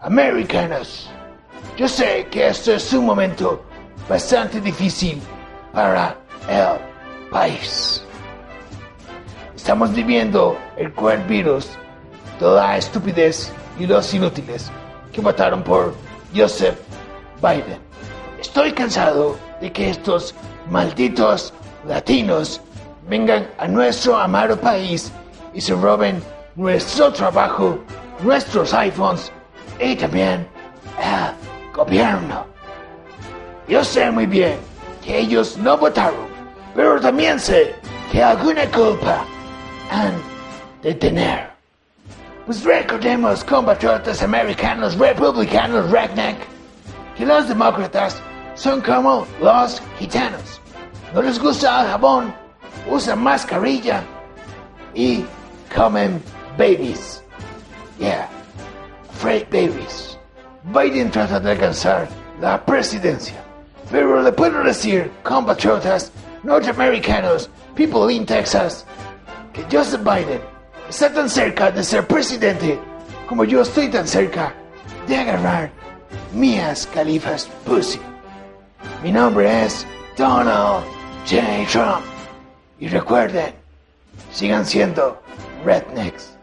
americanos. Yo sé que esto es un momento bastante difícil para el país. Estamos viviendo el cual virus, toda estupidez y los inútiles que votaron por Joseph Biden. Estoy cansado de que estos malditos latinos vengan a nuestro amado país y se roben nuestro trabajo, nuestros iPhones y también el gobierno. Yo sé muy bien que ellos no votaron, pero también sé que alguna culpa han de tener. Pues recordemos, compatriotas americanos, republicanos, redneck, que los demócratas son como los gitanos. No les gusta el jabón, usan mascarilla y comen babies. Yeah, afraid babies. Biden trata de alcanzar la presidencia. Pero le puedo decir, compatriotas norteamericanos, people in Texas, que Joseph Biden está tan cerca de ser presidente como yo estoy tan cerca de agarrar mías califas pussy. Mi nombre es Donald J. Trump. Y recuerden, sigan siendo rednecks.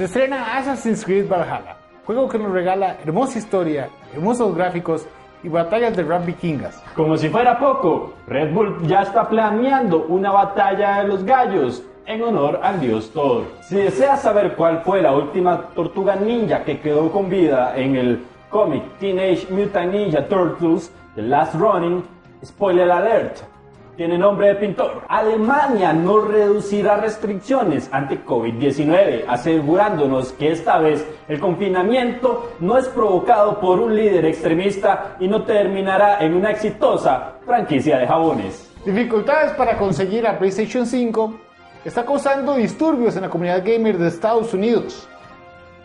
Se estrena Assassin's Creed Valhalla, juego que nos regala hermosa historia, hermosos gráficos y batallas de rap vikingas. Como si fuera poco, Red Bull ya está planeando una batalla de los gallos en honor al dios Thor. Si deseas saber cuál fue la última tortuga ninja que quedó con vida en el cómic Teenage Mutant Ninja Turtles The Last Running, spoiler alert, tiene nombre de pintor. Alemania no reducirá restricciones ante COVID-19, asegurándonos que esta vez el confinamiento no es provocado por un líder extremista y no terminará en una exitosa franquicia de jabones. Dificultades para conseguir la PlayStation 5 está causando disturbios en la comunidad gamer de Estados Unidos.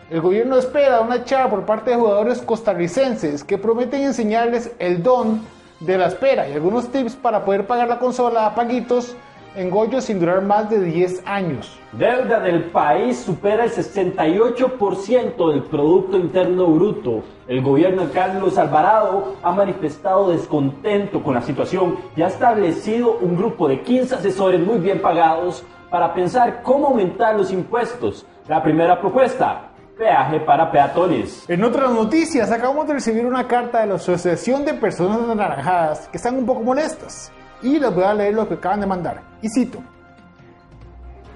El gobierno espera una charla por parte de jugadores costarricenses que prometen enseñarles el don de la espera y algunos tips para poder pagar la consola a paguitos en Goyo sin durar más de 10 años. Deuda del país supera el 68% del Producto Interno Bruto. El gobierno de Carlos Alvarado ha manifestado descontento con la situación y ha establecido un grupo de 15 asesores muy bien pagados para pensar cómo aumentar los impuestos. La primera propuesta, peaje para peatones. En otras noticias, acabamos de recibir una carta de la Asociación de Personas Anaranjadas que están un poco molestas. Y les voy a leer lo que acaban de mandar. Y cito.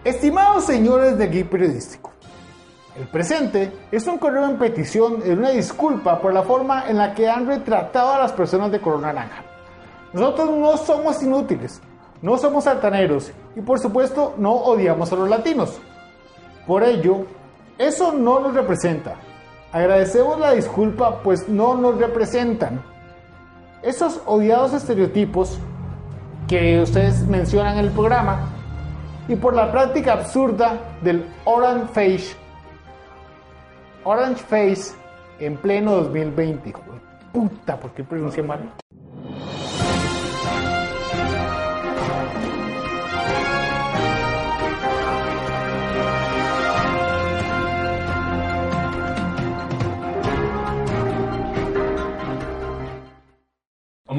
Estimados señores del Geek Periodístico, el presente es un correo en petición de una disculpa por la forma en la que han retratado a las personas de color naranja. Nosotros no somos inútiles, no somos altaneros y por supuesto no odiamos a los latinos. Por ello, eso no nos representa. Agradecemos la disculpa pues no nos representan. Esos odiados estereotipos que ustedes mencionan en el programa y por la práctica absurda del orange face orange face en pleno 2020 hijo de puta ¿por qué pronuncié mal?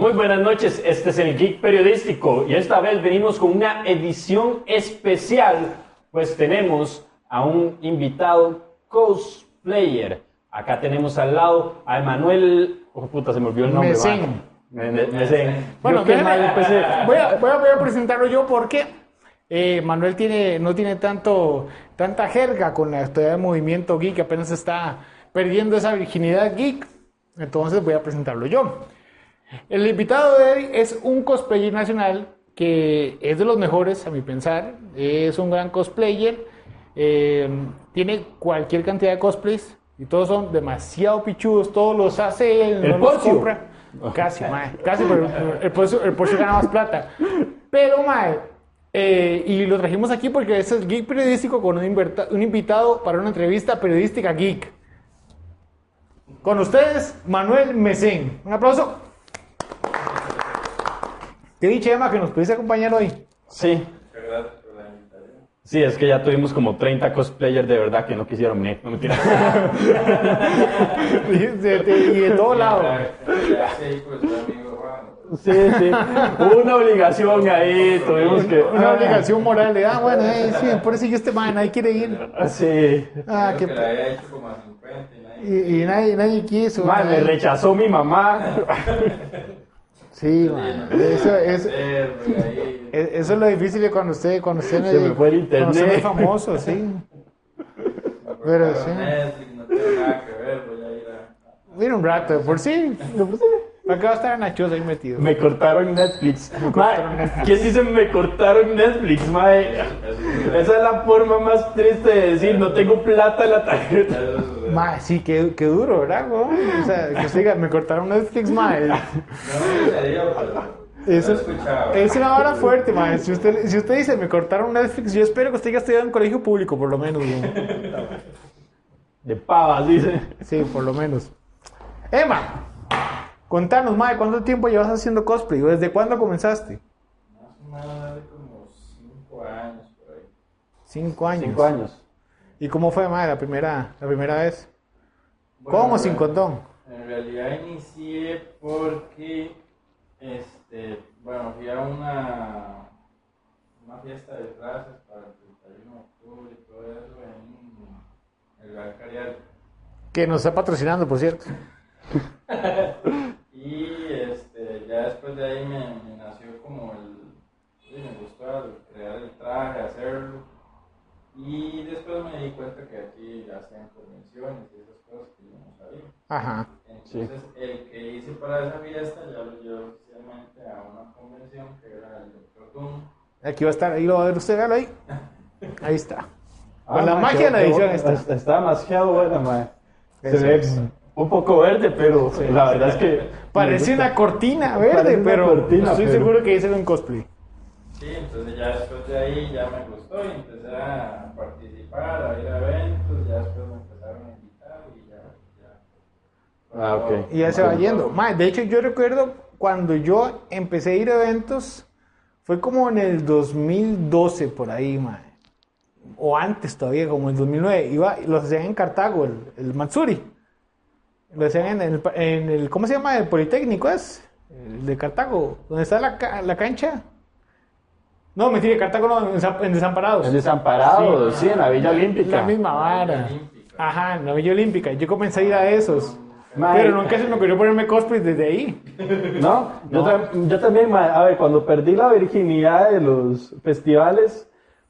Muy buenas noches, este es el Geek Periodístico y esta vez venimos con una edición especial, pues tenemos a un invitado cosplayer. Acá tenemos al lado a Emanuel, oh puta, se me olvidó el nombre. Mesén. va. Me- me- Mesén. Bueno, déjeme- mal empecé. voy, a, voy a- voy a presentarlo yo porque eh, Manuel tiene, no tiene tanto, tanta jerga con la historia del movimiento geek, apenas está perdiendo esa virginidad geek. Entonces voy a presentarlo yo. El invitado de hoy es un cosplayer nacional que es de los mejores, a mi pensar. Es un gran cosplayer. eh, tiene cualquier cantidad de cosplays y todos son demasiado pichudos. Todos los hace él, El no los compra. Casi, mae, casi, pero el Porcio, el Porcio gana más plata. Pero, mae, eh, y lo trajimos aquí porque es el Geek Periodístico con un, un invitado para una entrevista periodística geek. Con ustedes, Manuel Mesén. Un aplauso. Qué dicha, Emma, que nos pudiste acompañar hoy. Sí. Sí, es que ya tuvimos como 30 cosplayers de verdad que no quisieron venir. No mentira. y, de, de- y de todo lado. Sí, sí. Una obligación ahí, tuvimos que. Una obligación moral de, ah, bueno, eh, sí, por eso yo este man, nadie quiere ir. Sí. Ah, qué que pe- la había hecho como a 50 y nadie. y, nadie, nadie quiso. Man, me rechazó mi mamá. Sí, man. Eso, eso, eso es lo difícil de cuando usted, cuando usted Se me fue el cuando usted internet. es famoso, sí. Pero sí. Netflix, no tiene nada que ver, voy a ir a. Mira un rato, de por sí. de por sí. ¿Para qué va a estar en la choza ahí metido? Me cortaron Netflix. Mae, ¿Quién dice me cortaron Netflix, mae? Esa es la forma más triste de decir, no tengo plata en la tarjeta. Ma, sí, qué, qué duro, ¿verdad, güey? O sea, que diga, me cortaron Netflix, ma. No. Eso escuchado. es una hora fuerte, ma. Si usted, si usted dice, me cortaron Netflix, yo espero que usted haya estudiado en colegio público, por lo menos, güey. De pavas, dice. Sí, por lo menos. Emma, contanos, ma, ¿cuánto tiempo llevas haciendo cosplay? ¿O ¿Desde cuándo comenzaste? Más o menos como 5 años por ahí. Cinco años. Cinco años. ¿Y cómo fue, ma, la primera, la primera vez? Bueno, ¿Cómo sin condón? En realidad inicié porque, este, bueno, fui a una, una fiesta de disfraces para el 31 de octubre y todo eso en el Gran Carial. Que nos está patrocinando, por cierto. Y este, ya después de ahí me, me nació como el, sí, me gustó crear el traje, hacerlo. Y después me di cuenta que aquí hacían convenciones y esas cosas que yo no sabía. Ajá. Entonces, el que hice para esa fiesta ya lo llevé oficialmente a una convención que era el Dr. Doom. Aquí va a estar, ahí lo va a ver usted, véalo ahí. Ahí está. Con Ah, la mae, magia de la edición bueno. esta. Está demasiado buena, mae. Se ve un poco verde, pero la verdad es que. Parece una cortina verde, Parece pero cortina, estoy pero- seguro que hice un cosplay. Sí, entonces ya después de ahí ya me gustó y empecé a participar, a ir a eventos, ya después me empezaron a invitar y ya. ya. Ah, ok. Y ya se va yendo. Ma, de hecho, yo recuerdo cuando yo empecé a ir a eventos, fue como en el 2012 por ahí, ma. O antes todavía, como en el 2009. Iba, los hacían en Cartago, el, el Matsuri. Lo hacían en el, en el, ¿cómo se llama? El Politécnico es. El de Cartago, donde está la, la cancha. No, mentira, Cartago no, en, Desa- en Desamparados. En Desamparados, sí, en la Villa Olímpica. La misma vara. Ajá, en la Villa Olímpica. Yo comencé a ir a esos. Pero nunca se me ocurrió ponerme cosplay desde ahí. ¿No? Yo, tam- yo también, a ver, cuando perdí la virginidad de los festivales,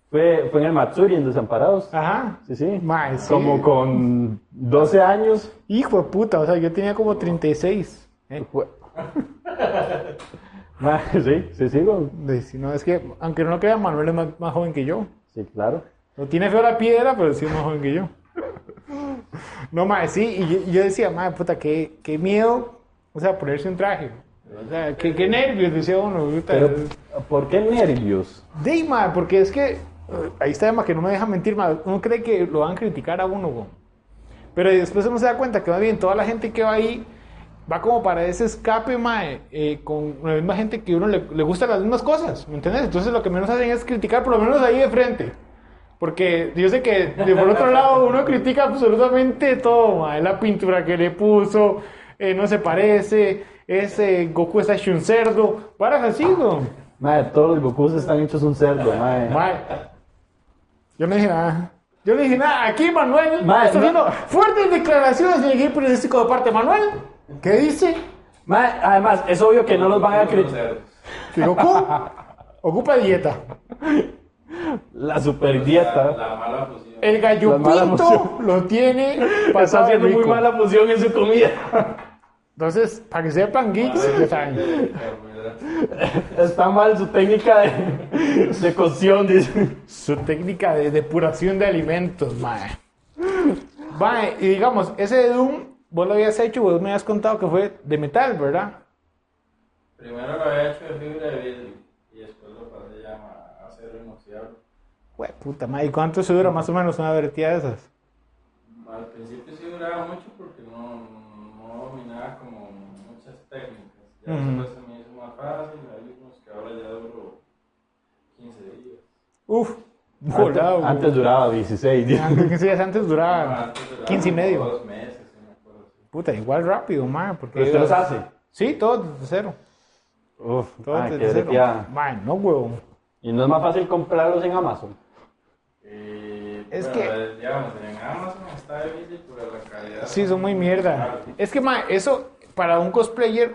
fue, fue en el Matsuri, en Desamparados. Ajá. Sí, sí. Como con 12 años. Hijo de puta, o sea, yo tenía como 36. ¿eh? Ma, sí, sí, sigo. De- si no, es que, aunque no lo crean, Manuel es más, más joven que yo. Sí, claro. No tiene feo la piedra, pero sí es más joven que yo. No, mae, sí, y yo, yo decía, mae, puta, qué, qué miedo, o sea, ponerse un traje. O sea, qué, qué nervios, decía uno. Pero, ¿por qué nervios? De mae, porque es que, eh, ahí está Emma, que no me deja mentir, mae, uno cree que lo van a criticar a uno, güey. Pero después uno se da cuenta que más bien toda la gente que va ahí va como para ese escape, mae, eh, con la misma gente que uno le, le gustan las mismas cosas, ¿me entiendes? Entonces lo que menos hacen es criticar, por lo menos ahí de frente. Porque yo sé que de por otro lado uno critica absolutamente todo, mae, la pintura que le puso, eh, no se parece, ese Goku está hecho un cerdo, varas así, güey. Madre, todos los Gokus están hechos un cerdo, madre. Mae, Yo no dije nada. Yo no dije nada. Aquí Manuel Mae, está no- haciendo fuertes declaraciones en el equipo periodístico de parte de Manuel. ¿Qué dice? Además, es obvio que no los van a criticar. Ocupa dieta. La super dieta. La mala fusión. El gallo La mala pinto emoción. lo tiene Está haciendo muy rico. mala fusión en su comida. Entonces, para que sepan geeks, ya saben. Está mal su técnica de, de cocción, dice. Su técnica de depuración de alimentos, mae. Mae, y digamos, ese de Doom, vos lo habías hecho, vos me habías contado que fue de metal, ¿verdad? Primero lo había hecho de fibra de vidrio y después lo pasé ya a acero inoxidable. Güey, puta madre, ¿y cuánto se dura más o menos una vertida de esas? Al principio sí duraba mucho porque no, no dominaba como muchas técnicas. Ya después se me hizo más fácil, hay unos que ahora ya duro 15 días. Uf. Antes, antes, duraba 16 días. Antes, antes duraba 15 y medio. Puta, igual rápido, ma, porque... Pero usted los hace. Sí, todo desde cero. Uf, Todo desde cero. breteada. Ma, no, huevón. Y no es más fácil comprarlos en Amazon. Eh, Es bueno, que- eh, digamos, en Amazon está difícil, pero la calidad. Sí, son muy mierda. Es que, ma, eso para un cosplayer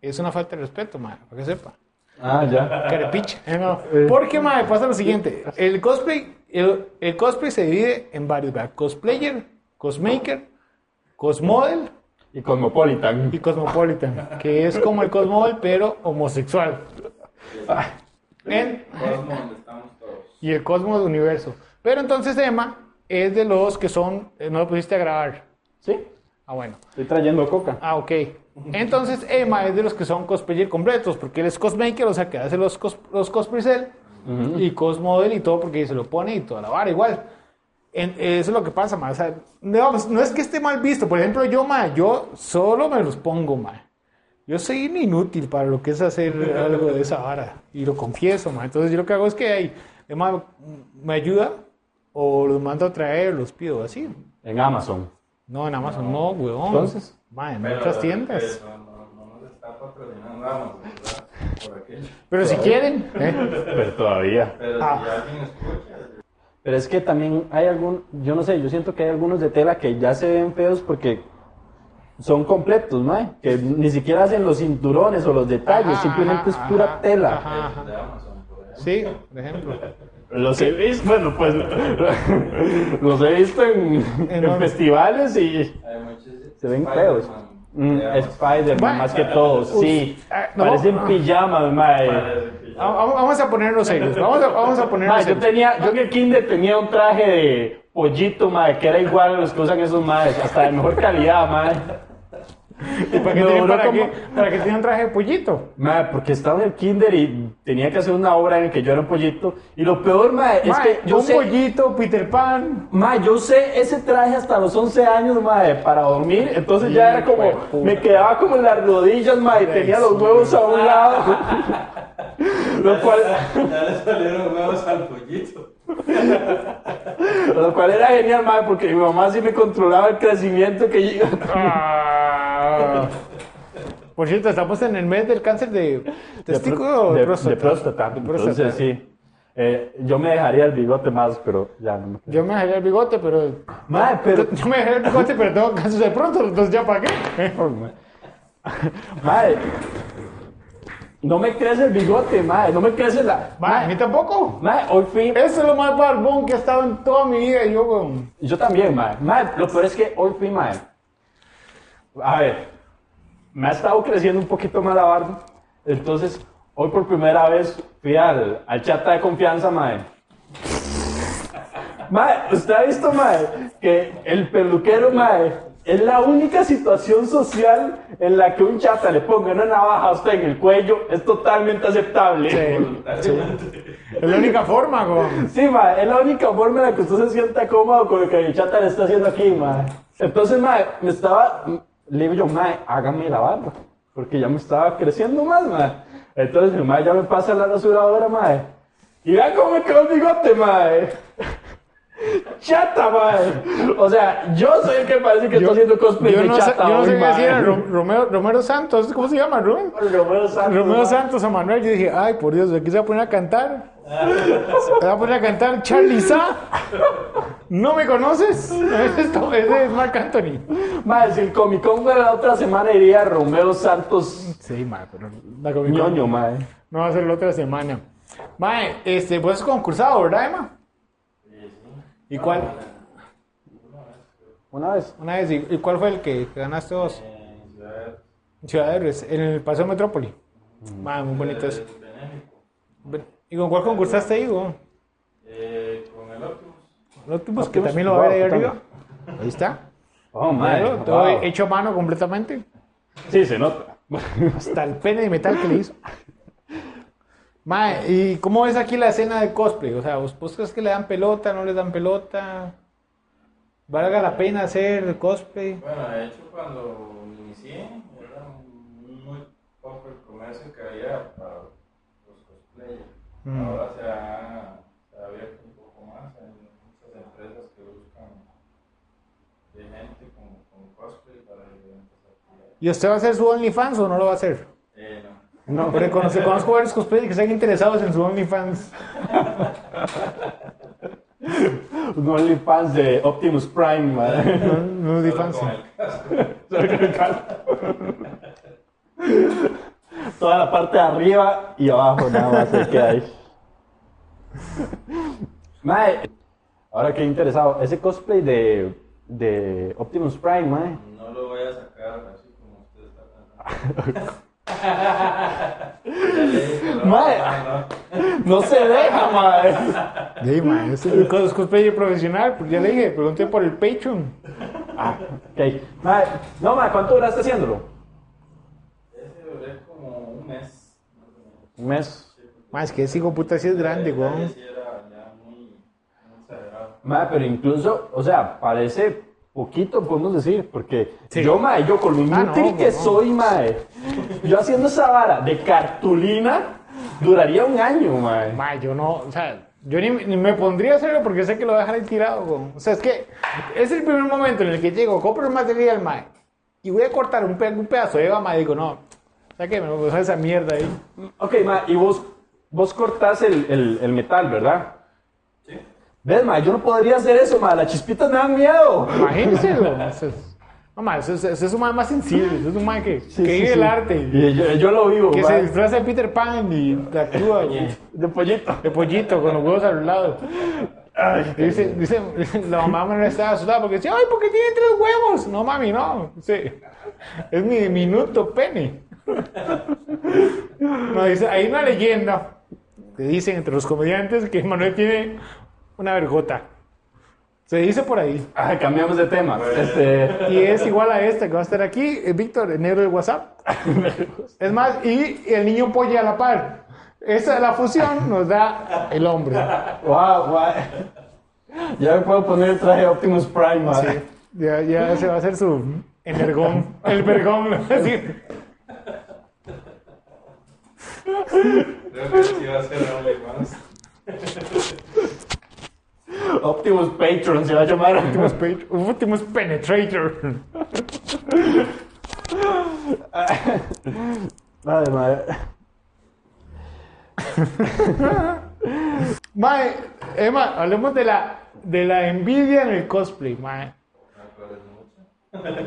es una falta de respeto, ma, para que sepa. Ah, ya. Carepicha. Eh, no. Porque, ma, pasa lo siguiente. El cosplay, el, el cosplay se divide en varios, ¿verdad? Cosplayer, cosmaker, cosmodel Y Cosmopolitan. y cosmopolitan, que es como el cosmodel, pero homosexual. En- Cosmo, donde estamos todos. y el cosmos del universo. Pero entonces Emma es de los que son, eh, no lo pusiste a grabar. Sí, Ah, bueno. estoy trayendo coca. Ah, ok. Entonces Emma es de los que son cosplayer completos, porque él es cosmaker, o sea, que hace los, cos, los cosplays él, y cosmodel y todo, porque se lo pone y toda la vara igual. En- eso es lo que pasa, ma. O sea, no, no es que esté mal visto. Por ejemplo, yo, ma, yo solo me los pongo, ma. Yo soy inútil para lo que es hacer algo de esa vara. Y lo confieso, ma. Entonces, yo lo que hago es que hay, Emma me ayuda o los mando a traer, los pido así. En Amazon. No, en Amazon no, huevón. Entonces. Ma, en Pero, otras eh, tiendas. No, no nos está patrocinando Amazon, ¿verdad? Por aquello. Pero si quieren, ¿eh? Pero todavía. Pero Ah. si alguien escucha, Pero es que también hay algún, yo no sé, yo siento que hay algunos de tela que ya se ven feos porque son completos, ¿no? Que ni siquiera hacen los cinturones o los detalles, Ajá, simplemente ajá, es pura ajá, tela. ajá, ajá. de Amazon, por. Sí, por ejemplo. Los he visto, bueno, pues los he visto en, en festivales y se ven feos. Mm. Spider-Man más que todo, sí. no. Parecen pijamas, mae. Que ya- Vamos a ponernos serios. Vamos a, vamos a ponernos yo tenía, yo en el kinder tenía un traje de pollito, mae, que era igual a los que usan esos maes, hasta de mejor calidad. ¿Y para qué para como-? Para tiene un traje de pollito. Mae, porque estaba en el kinder y tenía que hacer una obra en la que yo era un pollito. Y lo peor, mae, es Mae, que yo un sé, pollito, Peter Pan. mae, yo sé ese traje hasta los 11 años, mae, para dormir. Entonces ya era como, me quedaba como en las rodillas, y tenía los huevos a un lado. lo cual, Ya le salieron nuevos al pollito. lo cual era genial, mae, porque mi mamá sí me controlaba el crecimiento que yo... Ah. Por cierto, estamos en el mes del cáncer de testículo o de, próstata. de próstata. De próstata. Entonces sí. Eh, yo me dejaría el bigote más, pero ya no me. Yo me dejaría el bigote, pero. Mae, pero. Yo me dejaría el bigote, pero tengo cáncer de pronto, entonces ya para qué. Mae. No me crece el bigote, mae. No me crece la. Ma, a mí tampoco. Mae, hoy fui. Eso es lo más barbón que he estado en toda mi vida. Yo, weón. Yo también, mae. Mae, lo peor es que hoy fui, mae. A ver. Me ha estado creciendo un poquito más la barba. Entonces, hoy por primera vez fui al, al chat de confianza, mae. Mae, ¿usted ha visto, mae, que el peluquero, mae, es la única situación social en la que un chata le ponga una navaja a usted en el cuello es totalmente aceptable? Sí, Es la única forma, weón. Sí, ma, es la única forma en la que usted se sienta cómodo con lo que el chata le está haciendo aquí, ma. Entonces, ma, me estaba, le digo yo, ma, hágame la barba, porque ya me estaba creciendo más, ma. Entonces, mi ma ya me pasa la rasuradora, ma. Y vean cómo me quedó el bigote, ma. Chata, ma. O sea, yo soy el que parece que está haciendo cosplay yo de no, chata yo no sé qué decir. Romero, Santos, ¿cómo se llama, Rubén? Romero Santos, Romeo. Santos a Manuel. Yo dije, ay, por Dios, aquí se va a poner a cantar. Se va a poner a cantar Charlie Sa. ¿No me conoces? Esto, ese es Marc Anthony. Ma, si el Comic Con fuera la otra semana iría Romeo Santos Sí, ma, pero la Comic Con ñoño, ma. no va a ser la otra semana. Mae, este, has concursado, ¿verdad, Emma? ¿Y cuál? Una vez. Una vez, ¿y y cuál fue el que ganaste vos? En Ciudad En Ciudad Héroes, en el Paseo Metrópoli. Mae, muy bonito eso. Benéfico. ¿Y con cuál concursaste ahí, güey? Eh, con el Optimus. Los últimos que Optimus, también lo va a ver ahí arriba. Ahí está. Oh, man. todo hecho a mano completamente. Sí, se nota. Hasta el pene de metal que le hizo. Mae, ¿y cómo ves aquí la escena de cosplay? O sea, ¿vos, vos crees que le dan pelota, no les dan pelota? ¿Valga la pena hacer cosplay? Bueno, de hecho, cuando inicié, era muy poco el comercio que había para los cosplayers. Mm. Ahora se ha, se ha abierto un poco poco más. Hay muchas empresas que buscan de gente con, con cosplay para diferentes actividades. ¿Y usted va a hacer su OnlyFans o no lo va a hacer? Eh, no. No, pero conozco, conozco varios cosplayers que están interesados en su OnlyFans. Un OnlyFans de Optimus Prime, madre. No, no OnlyFans. Toda la parte de arriba y abajo nada más se queda ahí. Mae, ahora que interesado, ese cosplay de, de Optimus Prime, mae. No lo voy a sacar así como usted está que no, se deja, mae. Sí, ma, es el cos- cosplayer profesional, porque ya le dije, pregunté por el Patreon. Ah, ok. Mae, no, mae, ¿cuánto duraste haciéndolo? Ese duré como un mes. más. Un mes. Ma, es que ese hijo puta sí es grande, ya sí era ya muy, muy exagerado. Mae, pero incluso, o sea, parece poquito, podemos decir, porque Sí. yo, mae, yo con lo Ah, no, que no. soy, mae, yo haciendo esa vara de cartulina, duraría un año, mae. Ma, yo no, o sea, yo ni, ni me pondría a hacerlo porque sé que lo voy a dejar ahí tirado, weón. O sea, es que es el primer momento en el que llego, compro el material, ma, y voy a cortar un, pe- un pedazo de eva, ma, y digo, no, o sea, que me voy a esa mierda ahí. Ok, ma, y vos, vos cortás el, el, el metal, ¿verdad? Sí. ¿Ves, ma? Yo no podría hacer eso, ma. Las chispitas me dan miedo. Imagínense, No, ma, eso es, eso es un ma más sensible, eso es un ma que, que vive el arte. Y yo, yo lo vivo, Que se disfraza de Peter Pan y actúa De pollito. de pollito con los huevos al lado. Y dice, dice, la mamá me estaba asustada porque decía, ay, ¿por qué tiene tres huevos? No, mami, no. Es mi diminuto pene. No, dice, hay una leyenda que dicen entre los comediantes que Manuel tiene una vergota. Se dice por ahí. Ah, cambiamos de tema. Este, Y es igual a esta que va a estar aquí, eh, Víctor, el negro del WhatsApp. Es más, y el niño polla a la par. Esa la fusión nos da el hombre. wow, wow. Ya me puedo poner el traje Optimus Prime. Sí, ya, ya se va a hacer su energón, el vergón. ¿no? Así. Creo que sí va a ser OnlyFans. Optimus Patron se va a llamar. Últimos, page- últimos penetrator. Madre, madre. Mae, Emma, hablemos de la, de la envidia en el cosplay, mae.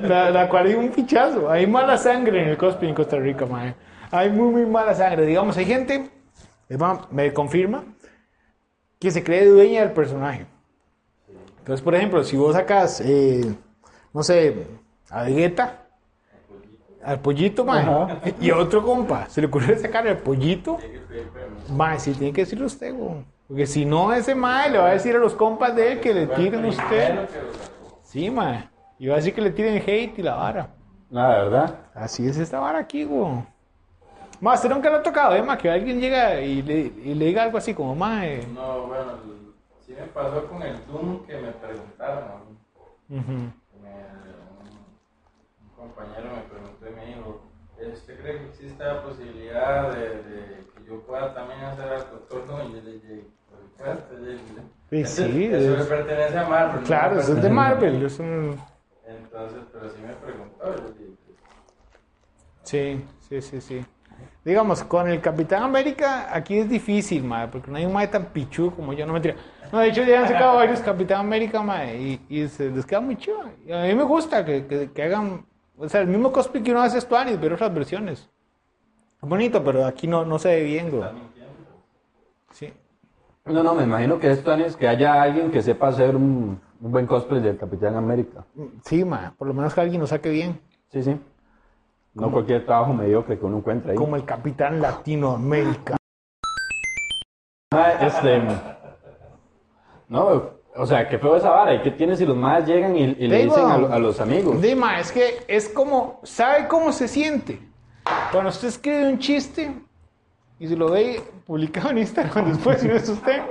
La, la cual hay un fichazo. Hay mala sangre en el cosplay en Costa Rica, mae. Hay muy, muy mala sangre. Digamos, hay gente, Emma me confirma, que se cree dueña del personaje. Entonces, por ejemplo, si vos sacas, eh, no sé, a Vegeta, al pollito, Ajá. y a otro compa, se le ocurre sacar el pollito, mae, sí tiene que decirlo usted, güey. Porque si no, ese mae le va a decir a los compas de él que le tiren a usted. Sí, mae. Y va a decir que le tiren hate y la vara. Nada, ¿verdad? Así es esta vara aquí, güey. Más, ¿usted nunca le ha tocado, eh, ma, que alguien llega y le, y le diga algo así como, mae? No, bueno, sí me pasó con el Doom que me preguntaron a mí. Me- un, un compañero me preguntó y me dijo, "¿Eh, ¿usted cree que existe la posibilidad de, de que yo pueda también hacer al Doctor Doom? Y yo le dije, por supuesto. yo le dije, Sí, "Eso- sí, Eso es- le pertenece a Marvel. Claro, eso es de pertenece a mí". Marvel. Es un... Entonces, pero sí me preguntó. Yo le dije, Sí, sí, sí, sí. Digamos, con el Capitán América aquí es difícil, mae, porque no hay un mae tan pichu como yo, no me tira. No, de hecho ya han sacado varios Capitán América, mae, y, y se les queda muy chido. Y a mí me gusta que, que, que hagan, o sea, el mismo cosplay que uno hace es Tuanis, ver otras versiones. Es bonito, pero aquí no, no se ve bien, güey. Sí. No, no, me imagino que es que haya alguien que sepa hacer un, un buen cosplay del Capitán América. Sí, mae, por lo menos que alguien lo saque bien. Sí, sí. No cualquier trabajo mediocre que uno encuentre ahí. Como el Capitán Latinoamérica. Este. No, o sea, qué feo esa vara. ¿Y qué tiene si los más llegan y, y le dicen a, lo- a los amigos? Dima, es que es como, ¿sabe cómo se siente? Cuando usted escribe un chiste y se lo ve publicado en Instagram después, si no es usted.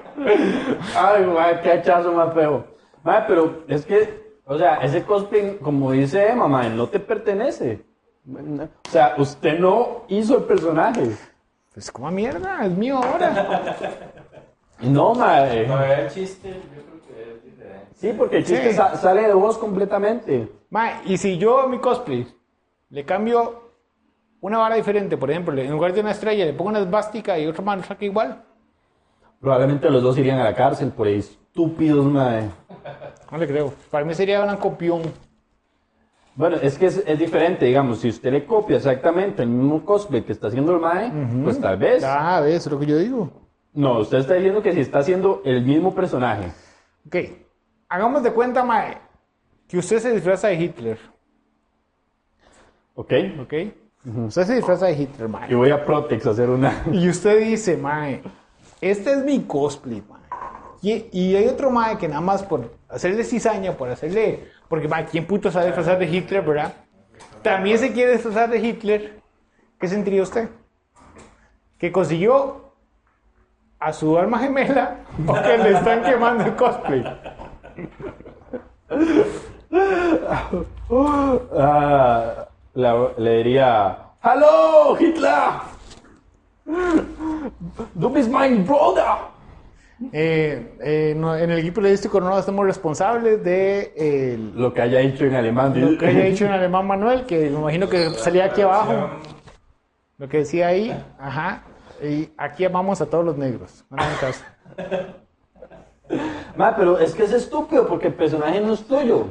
Ay, qué hachazo más feo. Mae, pero es que, o sea, ese cosplay, como dice Emma, mae, no te pertenece. O sea, usted no hizo el personaje. Pues como mierda, es mío ahora. No, mae. Todavía el chiste, yo creo que es diferente. Sí, porque el chiste Sí. sa- sale de vos completamente. Mae, y si yo a mi cosplay le cambio una vara diferente, por ejemplo, en lugar de una estrella le pongo una esvástica y otra mano saca igual, Probablemente los dos irían a la cárcel por estúpidos, mae. no le creo. Para mí sería una copión. Bueno, es que es, es diferente, digamos, si usted le copia exactamente el mismo cosplay que está haciendo el mae, pues tal vez. Ah, ves, lo que yo digo. No, usted está diciendo que si está haciendo el mismo personaje. Ok, hagamos de cuenta, mae, que usted se disfraza de Hitler, ¿Ok? ¿ok? Usted se disfraza de Hitler, mae. Y voy a Protex a hacer una. Y usted dice, mae, este es mi cosplay, mae. Y, y hay otro mae que nada más por hacerle cizaña, por hacerle... Porque, ¿quién puto sabe disfrazar de Hitler, verdad? También se quiere disfrazar de Hitler. ¿Qué sentiría usted? Que consiguió a su alma gemela porque le están quemando el cosplay. Ah, le diría: ¡Hello, Hitler! Bist mein Bruder! Eh, eh, no, en el equipo periodístico no estamos responsables de el- Lo que haya dicho en alemán. Lo que haya dicho en alemán Manuel, que me imagino que salía aquí abajo. Lo que decía ahí, ajá. Y aquí amamos a todos los negros. No caso. Ma, pero es que es estúpido porque el personaje no es tuyo.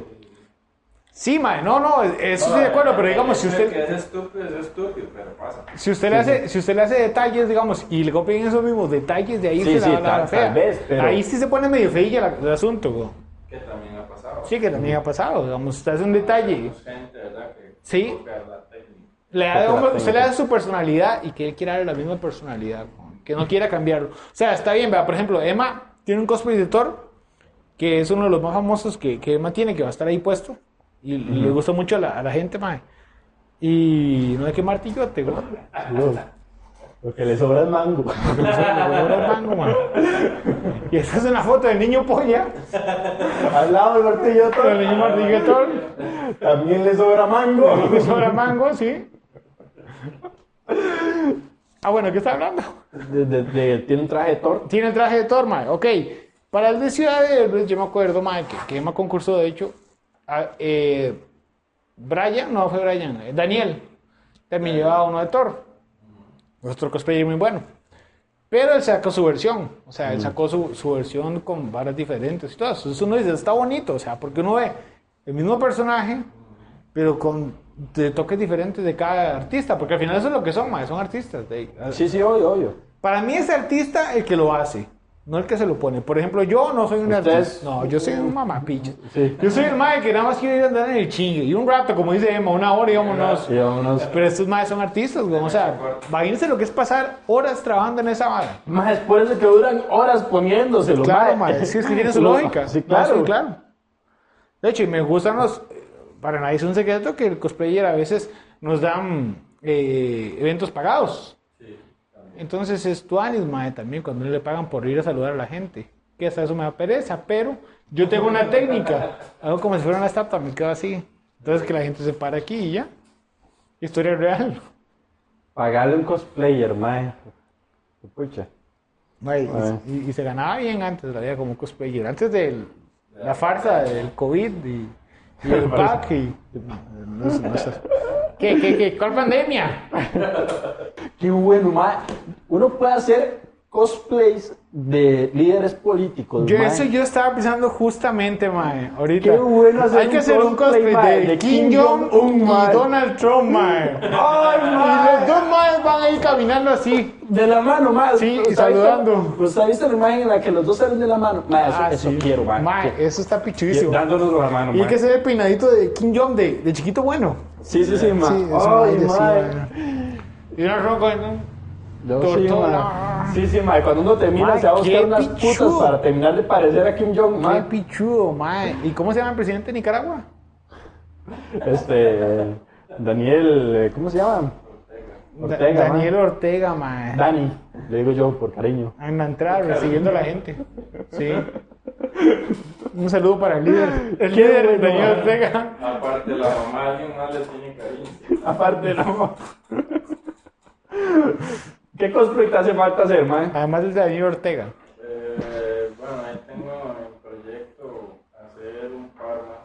Sí, mae, no, no, eso estoy de acuerdo, pero digamos, si usted, que es estúpido, es estúpido, pero pasa. si usted le hace, si usted le hace detalles, digamos, y le copian esos mismos detalles, de ahí Sí, se sí, la, la, tal- la fea. tal vez, pero- Ahí sí se pone medio feilla la- el asunto, güey. Que también ha pasado. Sí, que también ha pasado, digamos, usted hace un detalle, Tenemos gente, ¿verdad? Que Sí. la le da, usted le da su personalidad y que él quiera darle la misma personalidad, güey, que no quiera cambiarlo. O sea, está bien, ¿verdad? por ejemplo, Emma tiene un cosplay de Thor, que es uno de los más famosos que, que Emma tiene, que va a estar ahí puesto. Y le gusta mucho a la, a la gente, mae. Y no hay que martillote, güey. Porque le sobra el mango. Le sobra- le sobra el mango. Y esta es una foto del niño polla, Al lado del martillo del niño martillote. También le sobra mango. Le sobra mango, sí. Ah, bueno, ¿qué está hablando? De- de- de- tiene un traje de Thor. Tiene el traje de Thor, mae. Ok. Para el de Ciudad de yo me acuerdo, mae, que, que Emma concursó, de hecho. A- eh, Brian, no fue Brian, eh, Daniel. También llevaba uno de Thor. Nuestro cosplayer muy bueno. Pero él sacó su versión. O sea, él sacó su, su versión con varas diferentes y todo eso. Entonces uno dice, está bonito. O sea, porque uno ve el mismo personaje, pero con de toques diferentes de cada artista. Porque al final eso es lo que son, mae, son artistas. de- Sí, sí, obvio, obvio. para mí es artista el que lo hace, no el que se lo pone. Por ejemplo, yo no soy un artista. No, yo soy un mamapicha. Sí. Yo soy el mae que nada más quiere ir a andar en el chingue. Y un rato, como dice Emma, una hora y vámonos. Y vámonos. Pero estos maes son artistas, güey. O sea, imagínense lo que es pasar horas trabajando en esa vara. Más después de que duran horas poniéndoselo. Claro, mae. Sí, es que tiene su lógica. Sí, claro. claro. De hecho, y me gustan los. Para nadie es un secreto que el cosplayer a veces nos dan eh, eventos pagados. Entonces es tu mae, también cuando le pagan por ir a saludar a la gente. Que hasta eso me da pereza, pero yo tengo una técnica. Hago como si fuera una estatua, me quedo así. Entonces que la gente se para aquí y ya. Historia real. Pagarle un cosplayer, mae. Pucha. Mae, y, se ganaba bien antes, la vida como cosplayer. Antes de la farsa del COVID y, y el pack y... no sé, no sé. ¿Qué, qué, qué? ¿Cuál pandemia? Qué bueno, mae. Uno puede hacer cosplays de líderes políticos. Yo, mae. eso yo estaba pensando justamente, mae, ahorita. Qué bueno hacer Hay que un hacer un cosplay, mae, de, de Kim Kim Jong-un y mae. Donald Trump, mae. ¡Ay, Y mae! los dos maes van a ir caminando así. De la mano, mae. Sí, ¿Usted y saludando. ¿Usted ha visto la imagen en la que los dos salen de la mano? Mae, eso, Ah, eso sí. quiero, mae. Mae, eso está pichudísimo. Dándonos la mano, Y hay que hacer el peinadito de Kim Jong de, de chiquito bueno. Sí, sí, sí, mae. Sí, Ay, mae, mae. mae. Y una roca, ¿no? Yo sí, mae. Sí, sí, mae. Cuando uno termina, Mae, se va a qué buscar unas pichudo. putas para terminar de parecer a Kim Jong, Qué mae. pichudo, mae. ¿Y cómo se llama el presidente de Nicaragua? Este. Daniel. eh, ¿Cómo se llama? Da- Ortega, Daniel mae. Ortega, mae. Dani, le digo yo por cariño. En la entrada, recibiendo a la gente. Sí. Un saludo para el líder. El Qué líder, bueno, Daniel. Ortega. Aparte, la mamá alguien más le tiene cariño. Aparte, no. ¿Qué cosplay te hace falta hacer, mae? Además es de Daniel Ortega. Eh, bueno, ahí tengo en proyecto hacer un par más.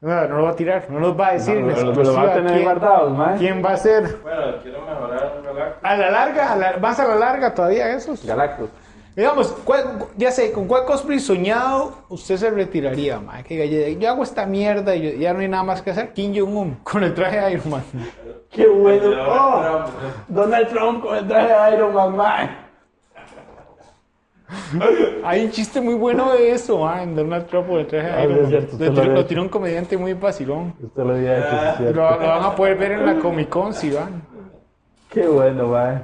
No, no lo va a tirar, no nos va a decir. en Lo- lo- lo exclusiva va a tener quién- guardados, mae. ¿Quién va a ser? Bueno, quiero mejorar Galactus. A la larga, a la- más a la larga todavía esos. Galactus. Digamos, ¿cuál- ya sé, ¿con cuál cosplay soñado usted se retiraría, ma? Que diga, yo hago esta mierda y yo- ya no hay nada más que hacer. Kim Jong-un con el traje de Iron Man. Qué bueno. Oh, Donald Trump con el traje de Iron Man. Hay un chiste muy bueno de eso, en Donald Trump con el traje de Ah, Iron Man. cierto, Lo tiró- lo un comediante muy vacilón. Usted lo había hecho. Lo, lo van a poder ver en la Comic Con si van. Qué bueno, mae.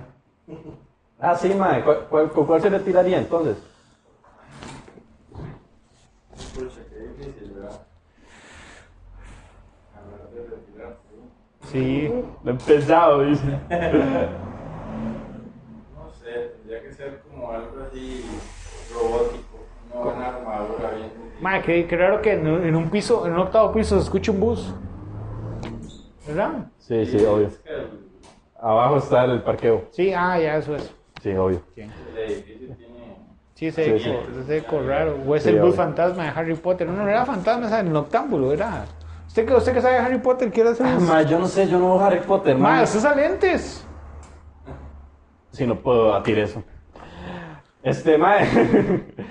Ah, sí, mae. ¿Cuál, cuál- con cuál se le tiraría entonces? Pucha, qué difícil, ¿verdad? Hablar de retirar, sí. Sí. Empezado, dice. No sé, tendría que ser como algo así robótico. No una armadura bien. Ma, qué, qué raro que en un, en un piso, en un octavo piso se escuche un bus. ¿Verdad? Sí, sí, obvio. Es que el, Abajo está el parqueo. Sí, ah, ya, eso es. Sí, obvio. el edificio tiene. Sí, ese Sí, eco, ese eco raro. O es Sí, el bus obvio. fantasma de Harry Potter. No, no era fantasma, era el noctámbulo, era. ¿Usted que, usted que sabe de Harry Potter quiere hacer un... Mae, yo no sé, yo no veo Harry Potter, Ma, mae. usted usa lentes. Sí, no puedo batir eso. Este, mae.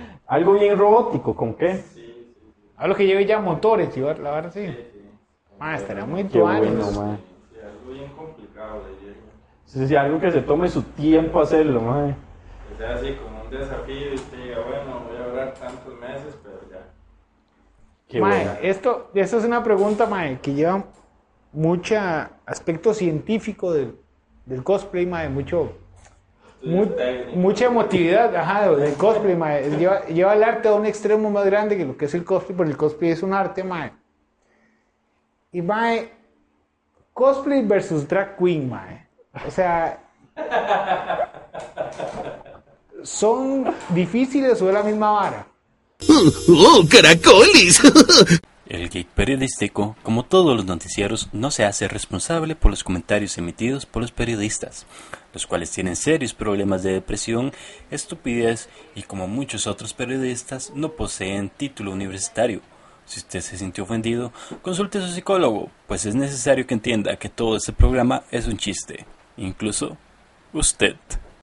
Algo bien robótico, ¿con qué? A lo que lleve ya motores, y la verdad sí. Ma, estaría muy Qué bueno. Sí, algo bien complicado, diría yo. Sí, sí, algo que se tome su tiempo hacerlo, mae. Que sea así como un desafío y usted diga, bueno, voy a durar tantos meses, pero. Qué Mae, esto, esto es una pregunta, mae, que lleva mucho aspecto científico del, del cosplay, mae, mucho, mu- mucha emotividad, ajá, del cosplay, mae. Lleva, lleva el arte a un extremo más grande que lo que es el cosplay, porque el cosplay es un arte, mae. Y, mae, cosplay versus drag queen, mae. O sea, son difíciles o es la misma vara. ¡Oh, caracolis! El Geek Periodístico, como todos los noticieros, no se hace responsable por los comentarios emitidos por los periodistas, los cuales tienen serios problemas de depresión, estupidez y como muchos otros periodistas no poseen título universitario. Si usted se sintió ofendido, consulte a su psicólogo, pues es necesario que entienda que todo este programa es un chiste, incluso usted.